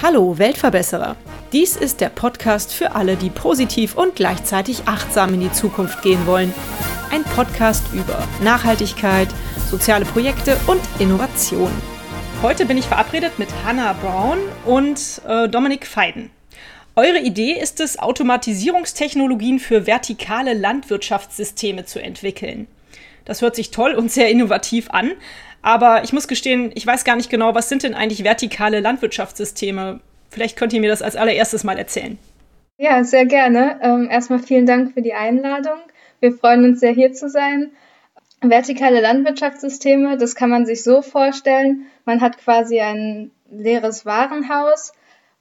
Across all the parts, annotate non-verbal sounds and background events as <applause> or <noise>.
Hallo Weltverbesserer! Dies ist der Podcast für alle, die positiv und gleichzeitig achtsam in die Zukunft gehen wollen. Ein Podcast über Nachhaltigkeit, soziale Projekte und Innovation. Heute bin ich verabredet mit Hannah Brown und äh, Dominik Feiden. Eure Idee ist es, Automatisierungstechnologien für vertikale Landwirtschaftssysteme zu entwickeln. Das hört sich toll und sehr innovativ an, aber ich muss gestehen, ich weiß gar nicht genau, was sind denn eigentlich vertikale Landwirtschaftssysteme? Vielleicht könnt ihr mir das als allererstes mal erzählen. Ja, sehr gerne. Ähm, erstmal vielen Dank für die Einladung. Wir freuen uns sehr, hier zu sein. Vertikale Landwirtschaftssysteme, das kann man sich so vorstellen. Man hat quasi ein leeres Warenhaus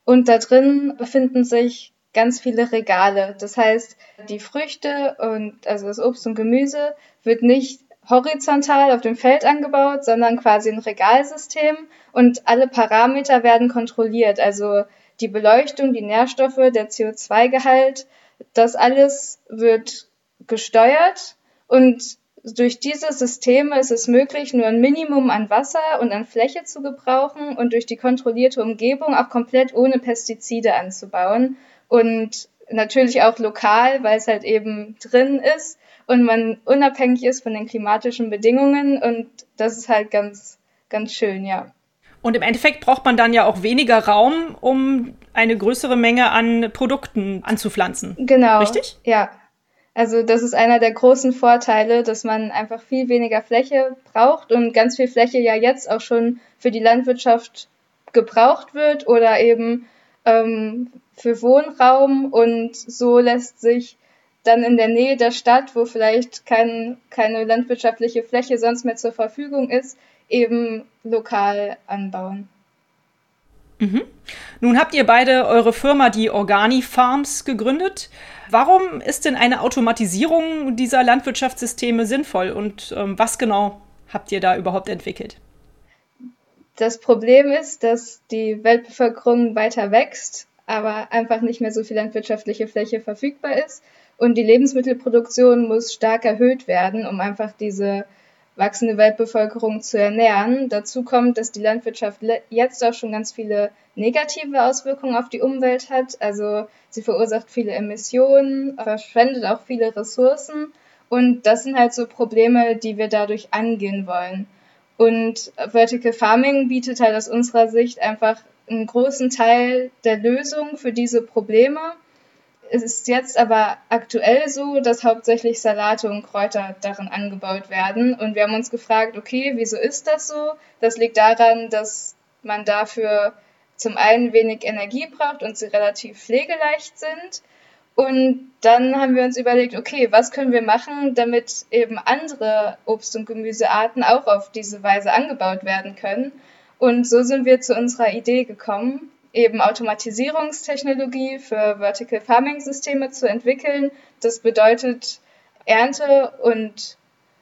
und da drin befinden sich ganz viele Regale. Das heißt, die Früchte und also das Obst und Gemüse wird nicht horizontal auf dem Feld angebaut, sondern quasi ein Regalsystem und alle Parameter werden kontrolliert. Also die Beleuchtung, die Nährstoffe, der CO2-Gehalt, das alles wird gesteuert und durch diese Systeme ist es möglich, nur ein Minimum an Wasser und an Fläche zu gebrauchen und durch die kontrollierte Umgebung auch komplett ohne Pestizide anzubauen und natürlich auch lokal, weil es halt eben drin ist und man unabhängig ist von den klimatischen Bedingungen und das ist halt ganz, ganz schön, ja. Und im Endeffekt braucht man dann ja auch weniger Raum, um eine größere Menge an Produkten anzupflanzen. Genau. Richtig? Ja. Also das ist einer der großen Vorteile, dass man einfach viel weniger Fläche braucht und ganz viel Fläche ja jetzt auch schon für die Landwirtschaft gebraucht wird oder eben ähm, für Wohnraum und so lässt sich dann in der Nähe der Stadt, wo vielleicht kein, keine landwirtschaftliche Fläche sonst mehr zur Verfügung ist, eben lokal anbauen. Mhm. Nun habt ihr beide eure Firma, die Organi Farms, gegründet. Warum ist denn eine Automatisierung dieser Landwirtschaftssysteme sinnvoll und ähm, was genau habt ihr da überhaupt entwickelt? Das Problem ist, dass die Weltbevölkerung weiter wächst, aber einfach nicht mehr so viel landwirtschaftliche Fläche verfügbar ist und die Lebensmittelproduktion muss stark erhöht werden, um einfach diese wachsende Weltbevölkerung zu ernähren. Dazu kommt, dass die Landwirtschaft jetzt auch schon ganz viele negative Auswirkungen auf die Umwelt hat. Also sie verursacht viele Emissionen, verschwendet auch viele Ressourcen. Und das sind halt so Probleme, die wir dadurch angehen wollen. Und Vertical Farming bietet halt aus unserer Sicht einfach einen großen Teil der Lösung für diese Probleme es ist jetzt aber aktuell so, dass hauptsächlich Salate und Kräuter darin angebaut werden. Und wir haben uns gefragt, okay, wieso ist das so? Das liegt daran, dass man dafür zum einen wenig Energie braucht und sie relativ pflegeleicht sind. Und dann haben wir uns überlegt, okay, was können wir machen, damit eben andere Obst- und Gemüsearten auch auf diese Weise angebaut werden können. Und so sind wir zu unserer Idee gekommen, eben Automatisierungstechnologie für Vertical Farming Systeme zu entwickeln. Das bedeutet Ernte- und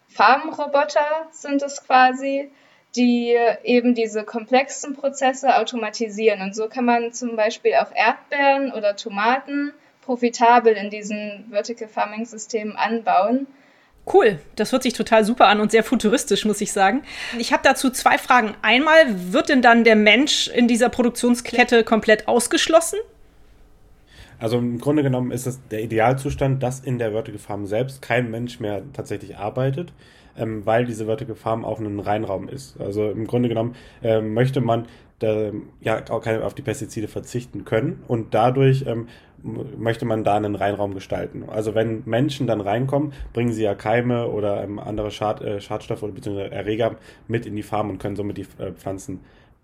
Farmroboter sind es quasi, die eben diese komplexen Prozesse automatisieren. Und so kann man zum Beispiel auch Erdbeeren oder Tomaten profitabel in diesen Vertical Farming Systemen anbauen. Cool, das hört sich total super an und sehr futuristisch, muss ich sagen. Ich habe dazu zwei Fragen. Einmal, wird denn dann der Mensch in dieser Produktionskette komplett ausgeschlossen? Also im Grunde genommen ist es der Idealzustand, dass in der Vertical Farm selbst kein Mensch mehr tatsächlich arbeitet, ähm, weil diese Vertical Farm auch ein Reinraum ist. Also im Grunde genommen äh, möchte man da, ja auch keine, auf die Pestizide verzichten können und dadurch ähm, möchte man da einen Reinraum gestalten. Also wenn Menschen dann reinkommen, bringen sie ja Keime oder ähm, andere Schad, äh, Schadstoffe oder beziehungsweise Erreger mit in die Farm und können somit die äh, Pflanzen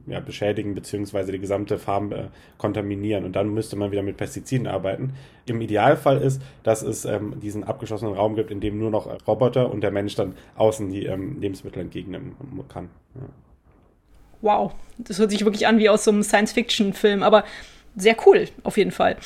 ja, beschädigen beziehungsweise die gesamte Farm äh, kontaminieren und dann müsste man wieder mit Pestiziden arbeiten. Im Idealfall ist, dass es ähm, diesen abgeschlossenen Raum gibt, in dem nur noch Roboter und der Mensch dann außen die ähm, Lebensmittel entgegennehmen kann. Ja. Wow, das hört sich wirklich an wie aus so einem Science-Fiction-Film, aber sehr cool auf jeden Fall.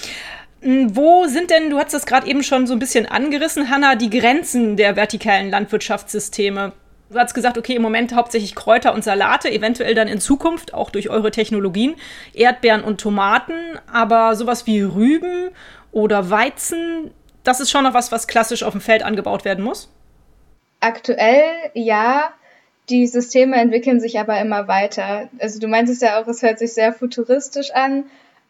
Hm, wo sind denn, du hast das gerade eben schon so ein bisschen angerissen, Hanna, die Grenzen der vertikalen Landwirtschaftssysteme? Du hast gesagt, okay, im Moment hauptsächlich Kräuter und Salate, eventuell dann in Zukunft auch durch eure Technologien Erdbeeren und Tomaten, aber sowas wie Rüben oder Weizen, das ist schon noch was, was klassisch auf dem Feld angebaut werden muss? Aktuell ja. Die Systeme entwickeln sich aber immer weiter. Also du meintest ja auch, es hört sich sehr futuristisch an.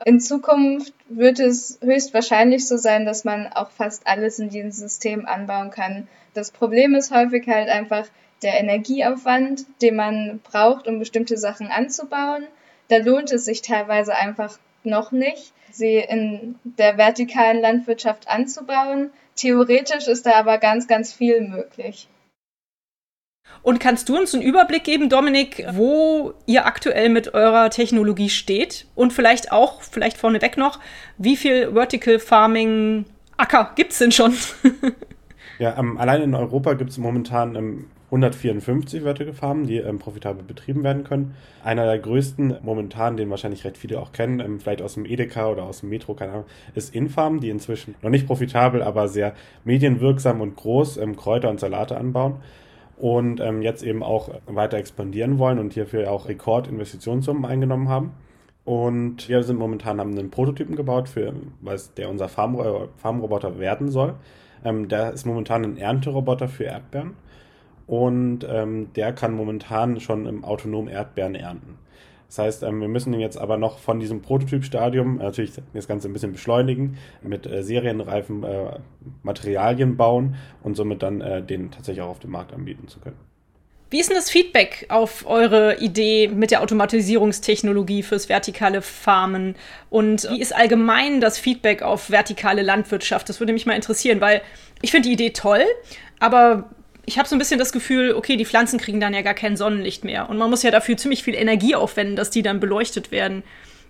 In Zukunft wird es höchstwahrscheinlich so sein, dass man auch fast alles in diesem System anbauen kann. Das Problem ist häufig halt einfach der Energieaufwand, den man braucht, um bestimmte Sachen anzubauen. Da lohnt es sich teilweise einfach noch nicht, sie in der vertikalen Landwirtschaft anzubauen. Theoretisch ist da aber ganz, ganz viel möglich. Und kannst du uns einen Überblick geben, Dominik, wo ihr aktuell mit eurer Technologie steht? Und vielleicht auch, vielleicht vorneweg noch, wie viel Vertical Farming Acker gibt es denn schon? <laughs> ja, ähm, allein in Europa gibt es momentan ähm, 154 Vertical die ähm, profitabel betrieben werden können. Einer der größten momentan, den wahrscheinlich recht viele auch kennen, ähm, vielleicht aus dem Edeka oder aus dem Metro, keine Ahnung, ist Infarm, die inzwischen noch nicht profitabel, aber sehr medienwirksam und groß ähm, Kräuter und Salate anbauen und ähm, jetzt eben auch weiter expandieren wollen und hierfür auch Rekordinvestitionssummen eingenommen haben. Und wir sind momentan haben einen Prototypen gebaut, für was der unser Farm, Farmroboter werden soll. Ähm, der ist momentan ein Ernteroboter für Erdbeeren und ähm, der kann momentan schon im autonom Erdbeeren ernten. Das heißt, ähm, wir müssen jetzt aber noch von diesem Prototypstadium äh, natürlich das Ganze ein bisschen beschleunigen, mit äh, serienreifen äh, Materialien bauen und somit dann den tatsächlich auch auf dem Markt anbieten zu können. Wie ist denn das Feedback auf eure Idee mit der Automatisierungstechnologie fürs vertikale Farmen? Und wie ist allgemein das Feedback auf vertikale Landwirtschaft? Das würde mich mal interessieren, weil ich finde die Idee toll, aber ich habe so ein bisschen das Gefühl, okay, die Pflanzen kriegen dann ja gar kein Sonnenlicht mehr. Und man muss ja dafür ziemlich viel Energie aufwenden, dass die dann beleuchtet werden.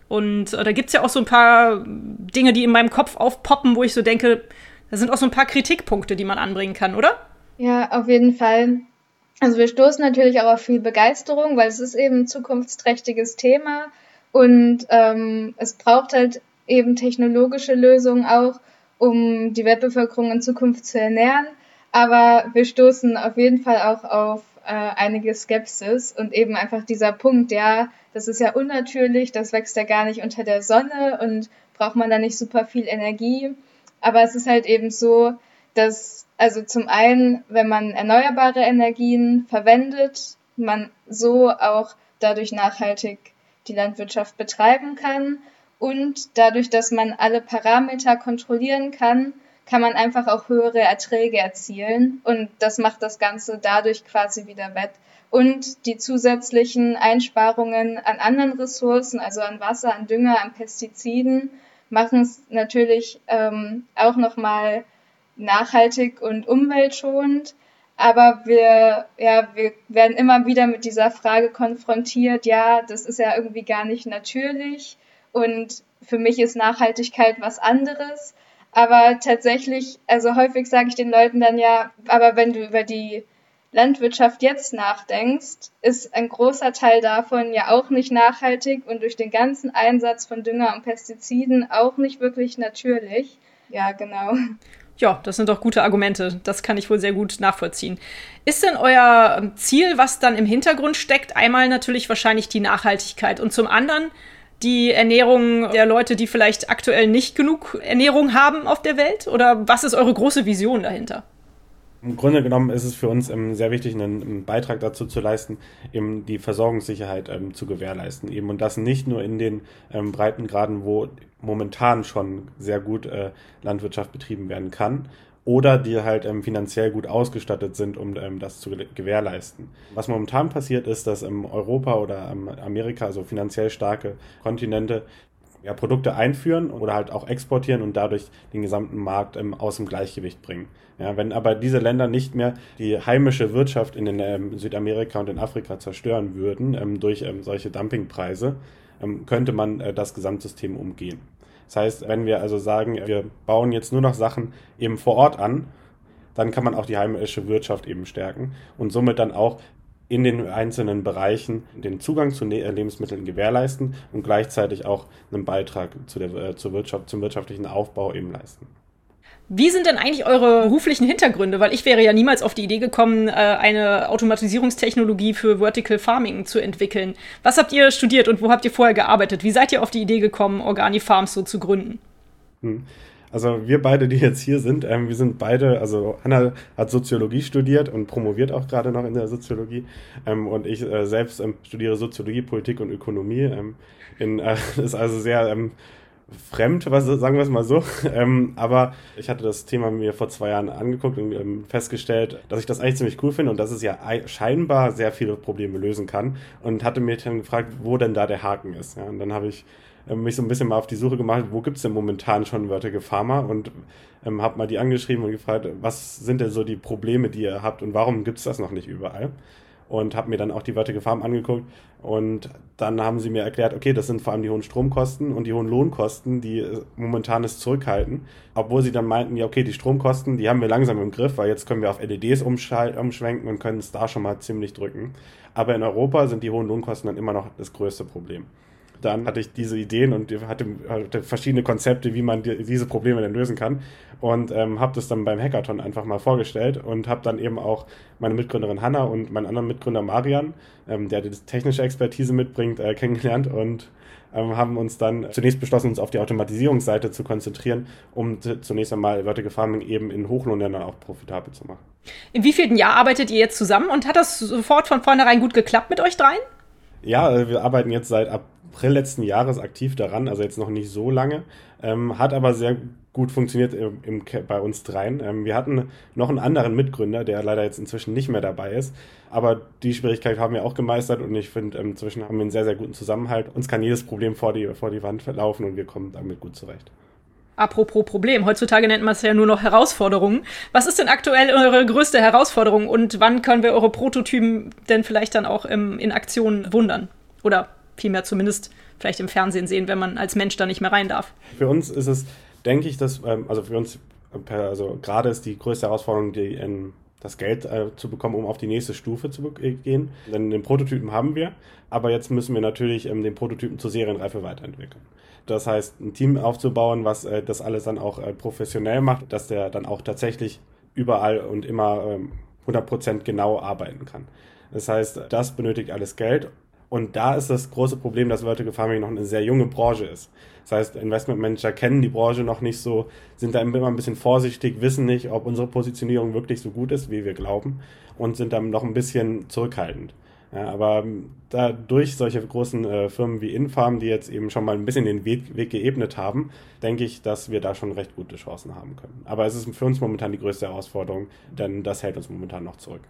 Und äh, da gibt es ja auch so ein paar Dinge, die in meinem Kopf aufpoppen, wo ich so denke, da sind auch so ein paar Kritikpunkte, die man anbringen kann, oder? Ja, auf jeden Fall. Also wir stoßen natürlich auch auf viel Begeisterung, weil es ist eben ein zukunftsträchtiges Thema und ähm, es braucht halt eben technologische Lösungen auch, um die Weltbevölkerung in Zukunft zu ernähren. Aber wir stoßen auf jeden Fall auch auf äh, einige Skepsis und eben einfach dieser Punkt, ja, das ist ja unnatürlich, das wächst ja gar nicht unter der Sonne und braucht man da nicht super viel Energie. Aber es ist halt eben so, dass, also zum einen, wenn man erneuerbare Energien verwendet, man so auch dadurch nachhaltig die Landwirtschaft betreiben kann und dadurch, dass man alle Parameter kontrollieren kann, kann man einfach auch höhere Erträge erzielen und das macht das Ganze dadurch quasi wieder wett. Und die zusätzlichen Einsparungen an anderen Ressourcen, also an Wasser, an Dünger, an Pestiziden, machen es natürlich ähm, auch nochmal nachhaltig und umweltschonend. Aber wir, ja, wir werden immer wieder mit dieser Frage konfrontiert, ja, das ist ja irgendwie gar nicht natürlich. Und für mich ist Nachhaltigkeit was anderes. Aber tatsächlich, also häufig sage ich den Leuten dann ja, aber wenn du über die Landwirtschaft jetzt nachdenkst, ist ein großer Teil davon ja auch nicht nachhaltig und durch den ganzen Einsatz von Dünger und Pestiziden auch nicht wirklich natürlich. Ja, genau. Ja, das sind doch gute Argumente. Das kann ich wohl sehr gut nachvollziehen. Ist denn euer Ziel, was dann im Hintergrund steckt, einmal natürlich wahrscheinlich die Nachhaltigkeit und zum anderen die Ernährung der Leute, die vielleicht aktuell nicht genug Ernährung haben auf der Welt? Oder was ist eure große Vision dahinter? Im Grunde genommen ist es für uns ähm, sehr wichtig, einen, einen, Beitrag dazu zu leisten, eben die Versorgungssicherheit ähm, zu gewährleisten. Eben und das nicht nur in den ähm, Breitengraden, wo momentan schon sehr gut äh, Landwirtschaft betrieben werden kann, oder die halt ähm, finanziell gut ausgestattet sind, um ähm, das zu gewährleisten. Was momentan passiert ist, dass ähm, Europa oder Amerika, also finanziell starke Kontinente, ja, Produkte einführen oder halt auch exportieren und dadurch den gesamten Markt ähm, aus dem Gleichgewicht bringen. Ja, wenn aber diese Länder nicht mehr die heimische Wirtschaft in den ähm, Südamerika und in Afrika zerstören würden ähm, durch ähm, solche Dumpingpreise, ähm, könnte man äh, das Gesamtsystem umgehen. Das heißt, wenn wir also sagen, wir bauen jetzt nur noch Sachen eben vor Ort an, dann kann man auch die heimische Wirtschaft eben stärken und somit dann auch in den einzelnen Bereichen den Zugang zu ne-, Lebensmitteln gewährleisten und gleichzeitig auch einen Beitrag zu der, äh, zur Wirtschaft, zum wirtschaftlichen Aufbau eben leisten. Wie sind denn eigentlich eure beruflichen Hintergründe? Weil ich wäre ja niemals auf die Idee gekommen, äh, eine Automatisierungstechnologie für Vertical Farming zu entwickeln. Was habt ihr studiert und wo habt ihr vorher gearbeitet? Wie seid ihr auf die Idee gekommen, Organifarms so zu gründen? Hm. Also wir beide, die jetzt hier sind, ähm, wir sind beide, also Hanna hat Soziologie studiert und promoviert auch gerade noch in der Soziologie. Ähm, und ich äh, selbst ähm, studiere Soziologie, Politik und Ökonomie. Ähm, in, äh, <laughs> ist also sehr ähm, fremd, was, sagen wir es mal so. <laughs> Ähm, aber ich hatte das Thema mir vor zwei Jahren angeguckt und ähm, festgestellt, dass ich das eigentlich ziemlich cool finde und dass es ja scheinbar sehr viele Probleme lösen kann. Und hatte mir dann gefragt, wo denn da der Haken ist. Ja, und dann habe ich ähm, mich so ein bisschen mal auf die Suche gemacht, wo gibt es denn momentan schon wörtige Pharma und ähm, habe mal die angeschrieben und gefragt, was sind denn so die Probleme, die ihr habt und warum gibt es das noch nicht überall? Und habe mir dann auch die wörtige Farm angeguckt und dann haben sie mir erklärt, okay, das sind vor allem die hohen Stromkosten und die hohen Lohnkosten, die äh, momentan es zurückhalten. Obwohl sie dann meinten, ja, okay, die Stromkosten, die haben wir langsam im Griff, weil jetzt können wir auf LEDs umschwenken und können es da schon mal ziemlich drücken. Aber in Europa sind die hohen Lohnkosten dann immer noch das größte Problem dann hatte ich diese Ideen und hatte, hatte verschiedene Konzepte, wie man die, diese Probleme denn lösen kann. Und ähm, habe das dann beim Hackathon einfach mal vorgestellt und habe dann eben auch meine Mitgründerin Hanna und meinen anderen Mitgründer Marian, ähm, der die technische Expertise mitbringt, äh, kennengelernt und ähm, haben uns dann zunächst beschlossen, uns auf die Automatisierungsseite zu konzentrieren, um zunächst einmal Vertical Farming eben in Hochlohnländern auch profitabel zu machen. In wievielten Jahr arbeitet ihr jetzt zusammen und hat das sofort von vornherein gut geklappt mit euch dreien? Ja, äh, wir arbeiten jetzt seit April letzten Jahres aktiv daran, also jetzt noch nicht so lange, ähm, hat aber sehr gut funktioniert im, im, bei uns dreien. Ähm, wir hatten noch einen anderen Mitgründer, der leider jetzt inzwischen nicht mehr dabei ist, aber die Schwierigkeit haben wir auch gemeistert und ich finde, ähm, inzwischen haben wir einen sehr, sehr guten Zusammenhalt. Uns kann jedes Problem vor die, vor die Wand laufen und wir kommen damit gut zurecht. Apropos Problem, heutzutage nennt man es ja nur noch Herausforderungen. Was ist denn aktuell eure größte Herausforderung und wann können wir eure Prototypen denn vielleicht dann auch im, in Aktion wundern? Oder vielmehr zumindest vielleicht im Fernsehen sehen, wenn man als Mensch da nicht mehr rein darf. Für uns ist es, denke ich, dass, ähm, also für uns, also gerade ist die größte Herausforderung, die in das Geld äh, zu bekommen, um auf die nächste Stufe zu gehen. Denn den Prototypen haben wir, aber jetzt müssen wir natürlich ähm, den Prototypen zur Serienreife weiterentwickeln. Das heißt, ein Team aufzubauen, was äh, das alles dann auch äh, professionell macht, dass der dann auch tatsächlich überall und immer ähm, 100% genau arbeiten kann. Das heißt, das benötigt alles Geld und da ist das große Problem, dass Vertical Farming noch eine sehr junge Branche ist. Das heißt, Investmentmanager kennen die Branche noch nicht so, sind da immer ein bisschen vorsichtig, wissen nicht, ob unsere Positionierung wirklich so gut ist, wie wir glauben und sind dann noch ein bisschen zurückhaltend. Ja, aber da durch solche großen äh, Firmen wie Infarm, die jetzt eben schon mal ein bisschen den Weg, Weg geebnet haben, denke ich, dass wir da schon recht gute Chancen haben können. Aber es ist für uns momentan die größte Herausforderung, denn das hält uns momentan noch zurück.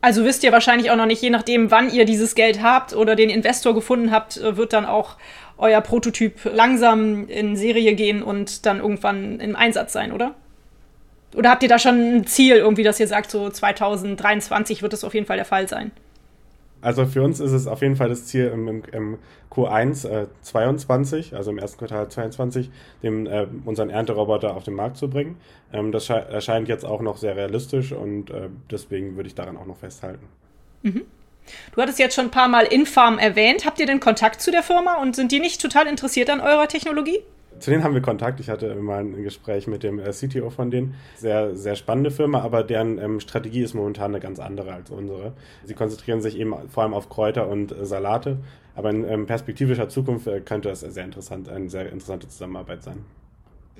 Also wisst ihr wahrscheinlich auch noch nicht, je nachdem, wann ihr dieses Geld habt oder den Investor gefunden habt, äh, wird dann auch euer Prototyp langsam in Serie gehen und dann irgendwann im Einsatz sein, oder? Oder habt ihr da schon ein Ziel irgendwie, dass ihr sagt, so 2023 wird es auf jeden Fall der Fall sein? Also für uns ist es auf jeden Fall das Ziel im, im, im Q1 äh, 22, also im ersten Quartal 22, dem, äh, unseren Ernteroboter auf den Markt zu bringen. Ähm, das erscheint jetzt auch noch sehr realistisch und äh, deswegen würde ich daran auch noch festhalten. Mhm. Du hattest jetzt schon ein paar Mal Infarm erwähnt. Habt ihr denn Kontakt zu der Firma und sind die nicht total interessiert an eurer Technologie? Zu denen haben wir Kontakt. Ich hatte mal ein Gespräch mit dem äh, CTO von denen. Sehr, sehr spannende Firma, aber deren ähm, Strategie ist momentan eine ganz andere als unsere. Sie konzentrieren sich eben vor allem auf Kräuter und äh, Salate, aber in ähm, perspektivischer Zukunft äh, könnte das sehr interessant, eine sehr interessante Zusammenarbeit sein.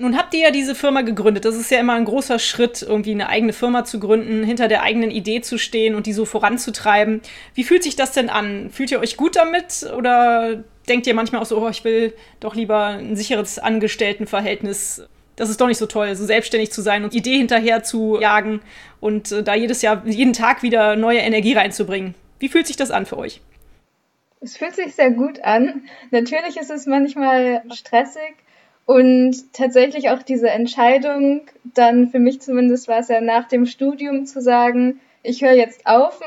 Nun habt ihr ja diese Firma gegründet. Das ist ja immer ein großer Schritt, irgendwie eine eigene Firma zu gründen, hinter der eigenen Idee zu stehen und die so voranzutreiben. Wie fühlt sich das denn an? Fühlt ihr euch gut damit oder denkt ihr manchmal auch so, oh, ich will doch lieber ein sicheres Angestelltenverhältnis. Das ist doch nicht so toll, so selbstständig zu sein und Idee hinterher zu jagen und äh, da jedes Jahr, jeden Tag wieder neue Energie reinzubringen. Wie fühlt sich das an für euch? Es fühlt sich sehr gut an. Natürlich ist es manchmal stressig und tatsächlich auch diese Entscheidung, dann für mich zumindest war es ja nach dem Studium zu sagen, ich höre jetzt auf,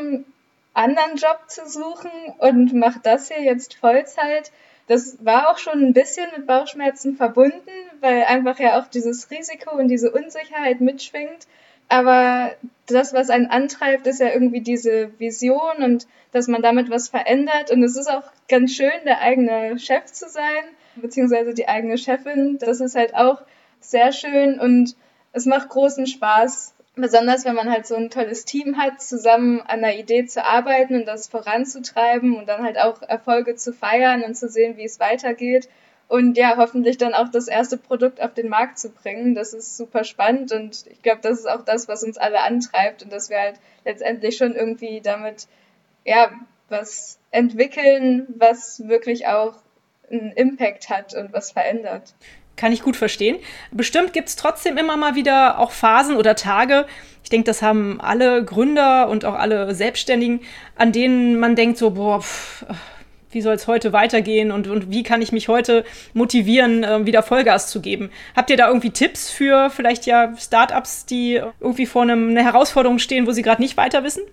anderen Job zu suchen und mache das hier jetzt Vollzeit. Das war auch schon ein bisschen mit Bauchschmerzen verbunden, weil einfach ja auch dieses Risiko und diese Unsicherheit mitschwingt. Aber das, was einen antreibt, ist ja irgendwie diese Vision und dass man damit was verändert. Und es ist auch ganz schön, der eigene Chef zu sein, beziehungsweise die eigene Chefin. Das ist halt auch sehr schön und es macht großen Spaß, Besonders wenn man halt so ein tolles Team hat, zusammen an einer Idee zu arbeiten und das voranzutreiben und dann halt auch Erfolge zu feiern und zu sehen, wie es weitergeht. und ja, hoffentlich dann auch das erste Produkt auf den Markt zu bringen. Das ist super spannend und ich glaube, das ist auch das, was uns alle antreibt und dass wir halt letztendlich schon irgendwie damit ja was entwickeln, was wirklich auch einen Impact hat und was verändert. Kann ich gut verstehen. Bestimmt gibt es trotzdem immer mal wieder auch Phasen oder Tage, ich denke, das haben alle Gründer und auch alle Selbstständigen, an denen man denkt so, boah, pff, wie soll es heute weitergehen und, und wie kann ich mich heute motivieren, äh, wieder Vollgas zu geben? Habt ihr da irgendwie Tipps für vielleicht ja Startups, die irgendwie vor einem, einer Herausforderung stehen, wo sie gerade nicht weiter wissen?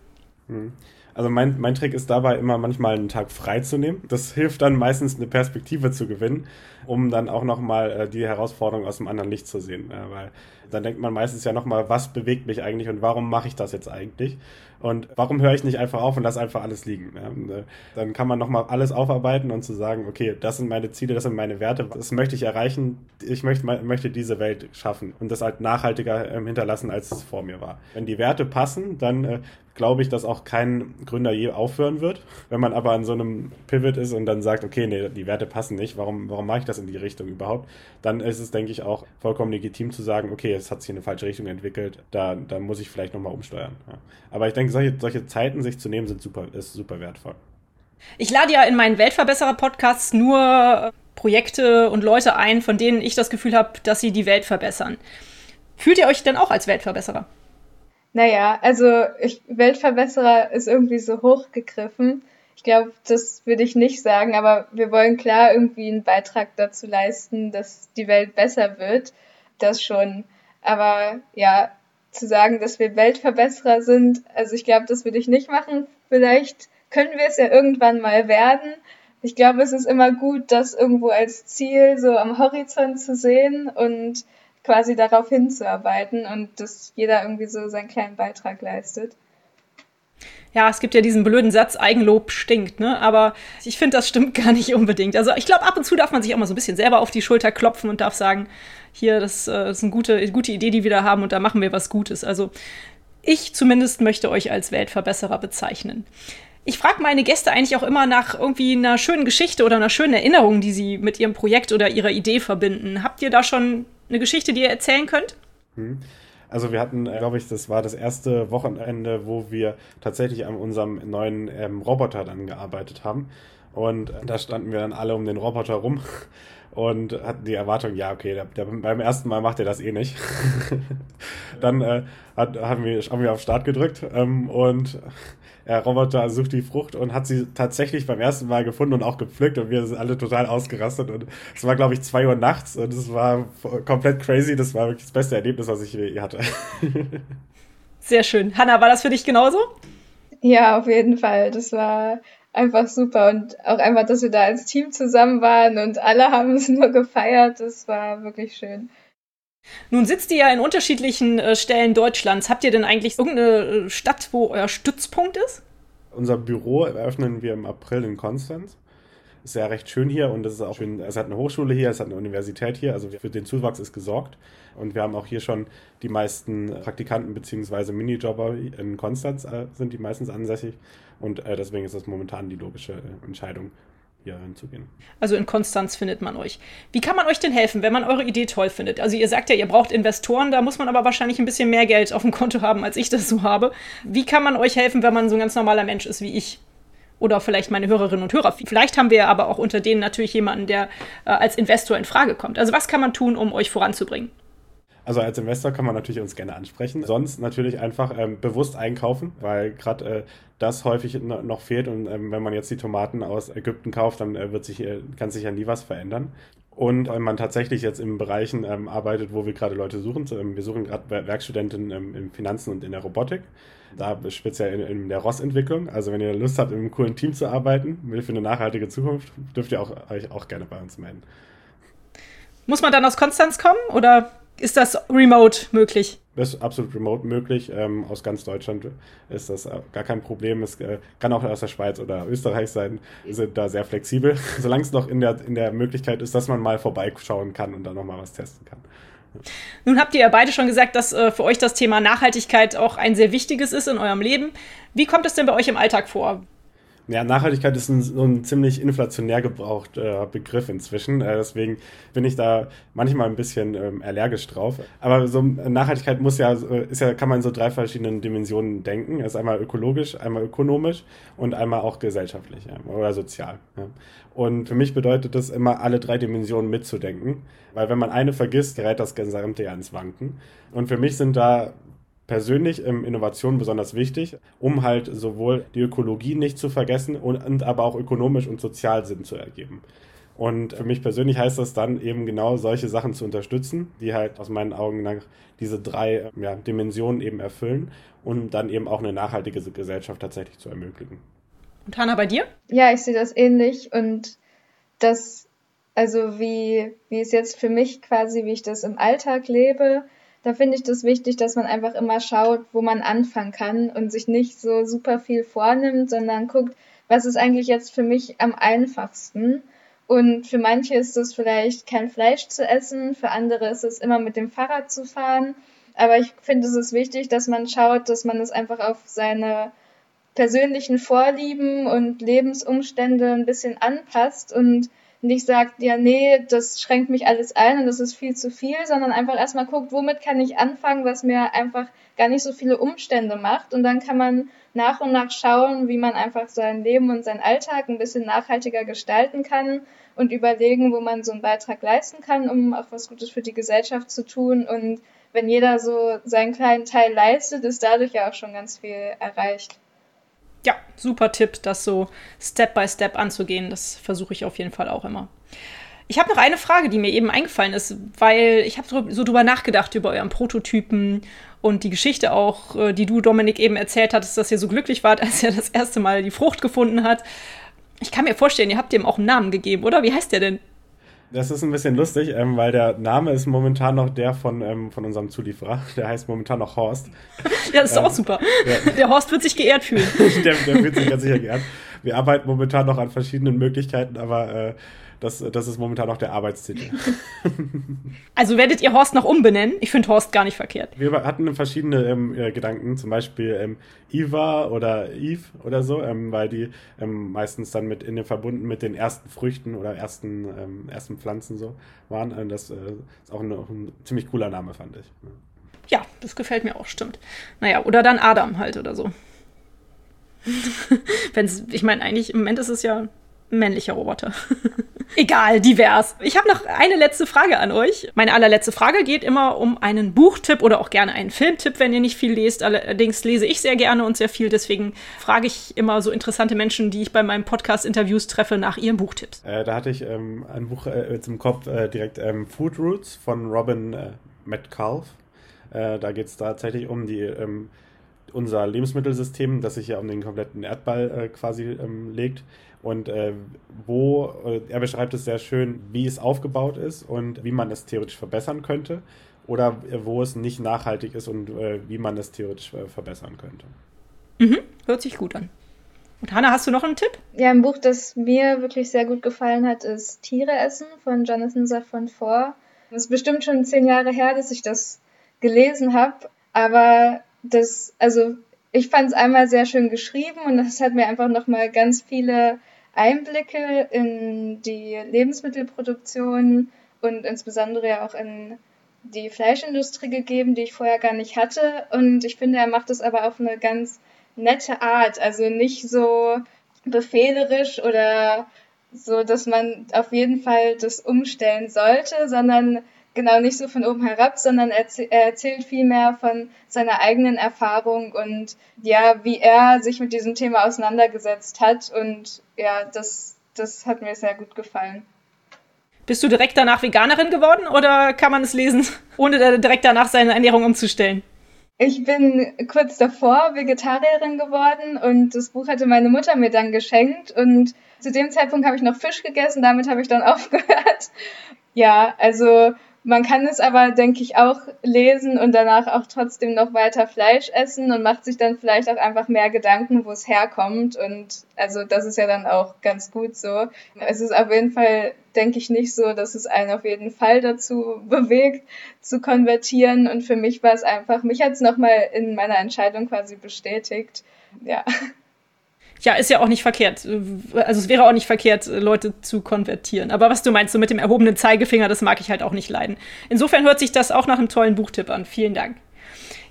Hm. Also mein, mein Trick ist dabei immer manchmal einen Tag frei zu nehmen. Das hilft dann meistens eine Perspektive zu gewinnen, um dann auch nochmal äh, die Herausforderung aus einem anderen Licht zu sehen. Ja, weil dann denkt man meistens ja nochmal, was bewegt mich eigentlich und warum mache ich das jetzt eigentlich? Und warum höre ich nicht einfach auf und lasse einfach alles liegen? Ja, äh, dann kann man nochmal alles aufarbeiten und zu sagen, okay, das sind meine Ziele, das sind meine Werte, das möchte ich erreichen, ich möchte, möchte diese Welt schaffen und das halt nachhaltiger ähm, hinterlassen, als es vor mir war. Wenn die Werte passen, dann äh, glaube ich, dass auch kein Gründer je aufhören wird. Wenn man aber an so einem Pivot ist und dann sagt, okay, nee, die Werte passen nicht, warum, warum mache ich das in die Richtung überhaupt? Dann ist es, denke ich, auch vollkommen legitim zu sagen, okay, es hat sich in eine falsche Richtung entwickelt, da, da muss ich vielleicht nochmal umsteuern. Ja. Aber ich denke, solche, solche Zeiten sich zu nehmen, sind super, ist super wertvoll. Ich lade ja in meinen Weltverbesserer-Podcasts nur Projekte und Leute ein, von denen ich das Gefühl habe, dass sie die Welt verbessern. Fühlt ihr euch denn auch als Weltverbesserer? Naja, also ich, Weltverbesserer ist irgendwie so hochgegriffen. Ich glaube, das würde ich nicht sagen, aber wir wollen klar irgendwie einen Beitrag dazu leisten, dass die Welt besser wird. Das schon. Aber ja, zu sagen, dass wir Weltverbesserer sind, also ich glaube, das würde ich nicht machen. Vielleicht können wir es ja irgendwann mal werden. Ich glaube, es ist immer gut, das irgendwo als Ziel so am Horizont zu sehen und quasi darauf hinzuarbeiten und dass jeder irgendwie so seinen kleinen Beitrag leistet. Ja, es gibt ja diesen blöden Satz, Eigenlob stinkt, ne? Aber ich finde, das stimmt gar nicht unbedingt. Also ich glaube, ab und zu darf man sich auch mal so ein bisschen selber auf die Schulter klopfen und darf sagen, hier, das, äh, das ist eine gute, gute Idee, die wir da haben und da machen wir was Gutes. Also ich zumindest möchte euch als Weltverbesserer bezeichnen. Ich frage meine Gäste eigentlich auch immer nach irgendwie einer schönen Geschichte oder einer schönen Erinnerung, die sie mit ihrem Projekt oder ihrer Idee verbinden. Habt ihr da schon eine Geschichte, die ihr erzählen könnt? Hm. Also wir hatten, glaube ich, das war das erste Wochenende, wo wir tatsächlich an unserem neuen ähm, Roboter dann gearbeitet haben. Und da standen wir dann alle um den Roboter rum und hatten die Erwartung, ja, okay, der, der, beim ersten Mal macht er das eh nicht. <laughs> dann äh, hat, haben, wir, haben wir auf Start gedrückt ähm, und der Roboter sucht die Frucht und hat sie tatsächlich beim ersten Mal gefunden und auch gepflückt und wir sind alle total ausgerastet und es war, glaube ich, zwei Uhr nachts und es war komplett crazy. Das war wirklich das beste Erlebnis, was ich je hatte. <laughs> Sehr schön. Hanna, war das für dich genauso? Ja, auf jeden Fall. Das war einfach super und auch einfach, dass wir da als Team zusammen waren und alle <laughs> haben es nur gefeiert. Das war wirklich schön. Nun sitzt ihr ja in unterschiedlichen äh, Stellen Deutschlands. Habt ihr denn eigentlich irgendeine äh, Stadt, wo euer Stützpunkt ist? Unser Büro eröffnen wir im April in Konstanz. Ist ja recht schön hier und es ist auch schön, es hat eine Hochschule hier, es hat eine Universität hier, also für den Zuwachs ist gesorgt. Und wir haben auch hier schon die meisten Praktikanten bzw. Minijobber in Konstanz äh, sind die meistens ansässig. Und äh, deswegen ist das momentan die logische äh, Entscheidung, hier hinzugehen. Also in Konstanz findet man euch. Wie kann man euch denn helfen, wenn man eure Idee toll findet? Also ihr sagt ja, ihr braucht Investoren, da muss man aber wahrscheinlich ein bisschen mehr Geld auf dem Konto haben, als ich das so habe. Wie kann man euch helfen, wenn man so ein ganz normaler Mensch ist wie ich? Oder vielleicht meine Hörerinnen und Hörer. Vielleicht haben wir aber auch unter denen natürlich jemanden, der äh, als Investor in Frage kommt. Also was kann man tun, um euch voranzubringen? Also als Investor kann man natürlich uns gerne ansprechen. Sonst natürlich einfach ähm, bewusst einkaufen, weil gerade äh, das häufig noch fehlt. Und ähm, wenn man jetzt die Tomaten aus Ägypten kauft, dann äh, wird sich, äh, kann sich ja nie was verändern. Und wenn man tatsächlich jetzt in Bereichen ähm, arbeitet, wo wir gerade Leute suchen, ähm, wir suchen gerade Werkstudenten ähm, in Finanzen und in der Robotik, da speziell in, in der ROS-Entwicklung. Also wenn ihr Lust habt, in einem coolen Team zu arbeiten, für eine nachhaltige Zukunft, dürft ihr auch, euch auch gerne bei uns melden. Muss man dann aus Konstanz kommen oder ist das remote möglich? Das ist absolut remote möglich. Ähm, aus ganz Deutschland ist das gar kein Problem. Es äh, kann auch aus der Schweiz oder Österreich sein. Wir sind da sehr flexibel, <laughs> solange es noch in der, in der Möglichkeit ist, dass man mal vorbeischauen kann und dann nochmal was testen kann. Nun habt ihr ja beide schon gesagt, dass äh, für euch das Thema Nachhaltigkeit auch ein sehr wichtiges ist in eurem Leben. Wie kommt es denn bei euch im Alltag vor? Ja, Nachhaltigkeit ist ein, so ein ziemlich inflationär gebrauchter Begriff inzwischen. Äh, deswegen bin ich da manchmal ein bisschen ähm, allergisch drauf. Aber so Nachhaltigkeit muss ja, ist ja, kann man in so drei verschiedenen Dimensionen denken. Ist einmal ökologisch, einmal ökonomisch und einmal auch gesellschaftlich ja, oder sozial. Ja. Und für mich bedeutet das immer, alle drei Dimensionen mitzudenken. Weil wenn man eine vergisst, gerät das gesamte ja ins Wanken. Und für mich sind da persönlich ähm, Innovation besonders wichtig, um halt sowohl die Ökologie nicht zu vergessen und, und aber auch ökonomisch und sozial Sinn zu ergeben. Und für mich persönlich heißt das dann eben genau solche Sachen zu unterstützen, die halt aus meinen Augen nach diese drei ja, Dimensionen eben erfüllen und dann eben auch eine nachhaltige Gesellschaft tatsächlich zu ermöglichen. Und Hanna, bei dir? Ja, ich sehe das ähnlich und das, also wie, wie es jetzt für mich quasi, wie ich das im Alltag lebe, da finde ich das wichtig, dass man einfach immer schaut, wo man anfangen kann und sich nicht so super viel vornimmt, sondern guckt, was ist eigentlich jetzt für mich am einfachsten. Und für manche ist es vielleicht kein Fleisch zu essen, für andere ist es immer mit dem Fahrrad zu fahren. Aber ich finde, es ist wichtig, dass man schaut, dass man es einfach auf seine persönlichen Vorlieben und Lebensumstände ein bisschen anpasst und nicht sagt, ja, nee, das schränkt mich alles ein und das ist viel zu viel, sondern einfach erstmal guckt, womit kann ich anfangen, was mir einfach gar nicht so viele Umstände macht. Und dann kann man nach und nach schauen, wie man einfach sein Leben und seinen Alltag ein bisschen nachhaltiger gestalten kann und überlegen, wo man so einen Beitrag leisten kann, um auch was Gutes für die Gesellschaft zu tun. Und wenn jeder so seinen kleinen Teil leistet, ist dadurch ja auch schon ganz viel erreicht. Ja, super Tipp, das so Step by Step anzugehen. Das versuche ich auf jeden Fall auch immer. Ich habe noch eine Frage, die mir eben eingefallen ist, weil ich habe so, drüber nachgedacht über euren Prototypen und die Geschichte auch, äh, die du, Dominik, eben erzählt hattest, dass ihr so glücklich wart, <laughs> als er das erste Mal die Frucht gefunden hat. Ich kann mir vorstellen, ihr habt ihm auch einen Namen gegeben, oder? Wie heißt der denn? Das ist ein bisschen lustig, ähm, weil der Name ist momentan noch der von, ähm, von unserem Zulieferer. Der heißt momentan noch Horst. <laughs> Ja, das ist ähm, auch super. Der, der, Horst wird sich geehrt fühlen. <laughs> der, der wird sich ganz sicher geehrt. Wir arbeiten momentan noch an verschiedenen Möglichkeiten, aber äh, das, das ist momentan noch der Arbeitstitel. <laughs> Also werdet ihr Horst noch umbenennen? Ich finde Horst gar nicht verkehrt. Wir hatten verschiedene ähm, äh, Gedanken, zum Beispiel ähm, Iva oder Eve oder so, ähm, weil die ähm, meistens dann mit in den verbunden mit den ersten Früchten oder ersten, ähm, ersten Pflanzen so waren. Und das äh, ist auch ein, ein ziemlich cooler Name, fand ich. Ja, das gefällt mir auch, stimmt. Naja, oder dann Adam halt oder so. <laughs> Wenn's, ich meine, eigentlich im Moment ist es ja ein männlicher Roboter. <laughs> Egal, divers. Ich habe noch eine letzte Frage an euch. Meine allerletzte Frage geht immer um einen Buchtipp oder auch gerne einen Filmtipp, wenn ihr nicht viel lest. Allerdings lese ich sehr gerne und sehr viel. Deswegen frage ich immer so interessante Menschen, die ich bei meinen Podcast-Interviews treffe, nach ihren Buchtipps. Äh, da hatte ich ähm, ein Buch äh, im Kopf äh, direkt ähm, Food Roots von Robin äh, Metcalf. Äh, da geht es tatsächlich um die ähm, unser Lebensmittelsystem, das sich ja um den kompletten Erdball äh, quasi ähm, legt und äh, wo, äh, er beschreibt es sehr schön, wie es aufgebaut ist und wie man es theoretisch verbessern könnte oder äh, wo es nicht nachhaltig ist und äh, wie man es theoretisch äh, verbessern könnte. Mhm, hört sich gut an. Und Hanna, hast du noch einen Tipp? Ja, ein Buch, das mir wirklich sehr gut gefallen hat, ist Tiere essen von Jonathan Safran Foer. Es ist bestimmt schon zehn Jahre her, dass ich das gelesen habe, aber das, also ich fand es einmal sehr schön geschrieben und das hat mir einfach nochmal ganz viele Einblicke in die Lebensmittelproduktion und insbesondere ja auch in die Fleischindustrie gegeben, die ich vorher gar nicht hatte. Und ich finde, er macht es aber auf eine ganz nette Art. Also nicht so befehlerisch oder so, dass man auf jeden Fall das umstellen sollte, sondern genau nicht so von oben herab, sondern er, er erzählt vielmehr von seiner eigenen Erfahrung und ja, wie er sich mit diesem Thema auseinandergesetzt hat. Und ja, das, das hat mir sehr gut gefallen. Bist du direkt danach Veganerin geworden oder kann man es lesen, <laughs> ohne direkt danach seine Ernährung umzustellen? Ich bin kurz davor Vegetarierin geworden und das Buch hatte meine Mutter mir dann geschenkt und zu dem Zeitpunkt habe ich noch Fisch gegessen, damit habe ich dann <laughs> aufgehört. Ja, also man kann es aber, denke ich, auch lesen und danach auch trotzdem noch weiter Fleisch essen und macht sich dann vielleicht auch einfach mehr Gedanken, wo es herkommt. Und also das ist ja dann auch ganz gut so. Es ist auf jeden Fall, denke ich, nicht so, dass es einen auf jeden Fall dazu bewegt, zu konvertieren. Und für mich war es einfach, mich hat es nochmal in meiner Entscheidung quasi bestätigt. Ja. Ja, ist ja auch nicht verkehrt. Also es wäre auch nicht verkehrt, Leute zu konvertieren. Aber was du meinst, so mit dem erhobenen Zeigefinger, das mag ich halt auch nicht leiden. Insofern hört sich das auch nach einem tollen Buchtipp an. Vielen Dank.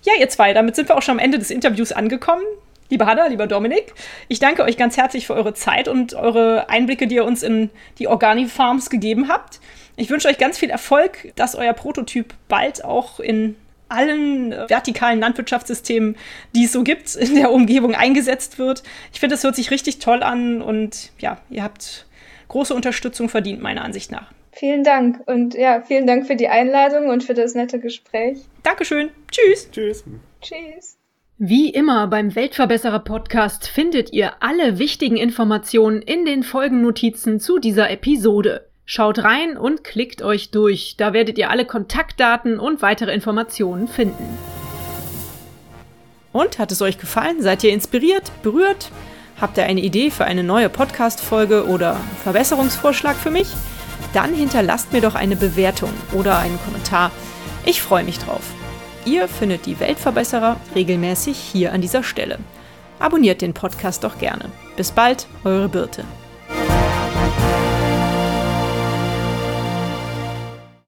Ja, ihr zwei, damit sind wir auch schon am Ende des Interviews angekommen. Liebe Hanna, lieber Dominik, ich danke euch ganz herzlich für eure Zeit und eure Einblicke, die ihr uns in die Organi-Farms gegeben habt. Ich wünsche euch ganz viel Erfolg, dass euer Prototyp bald auch in allen äh, vertikalen Landwirtschaftssystemen, die es so gibt, in der Umgebung eingesetzt wird. Ich finde, es hört sich richtig toll an und ja, ihr habt große Unterstützung verdient, meiner Ansicht nach. Vielen Dank und ja, vielen Dank für die Einladung und für das nette Gespräch. Dankeschön. Tschüss. Tschüss. Tschüss. Wie immer beim Weltverbesserer Podcast findet ihr alle wichtigen Informationen in den Folgennotizen zu dieser Episode. Schaut rein und klickt euch durch. Da werdet ihr alle Kontaktdaten und weitere Informationen finden. Und hat es euch gefallen? Seid ihr inspiriert, berührt? Habt ihr eine Idee für eine neue Podcast-Folge oder Verbesserungsvorschlag für mich? Dann hinterlasst mir doch eine Bewertung oder einen Kommentar. Ich freue mich drauf. Ihr findet die Weltverbesserer regelmäßig hier an dieser Stelle. Abonniert den Podcast doch gerne. Bis bald, eure Birte.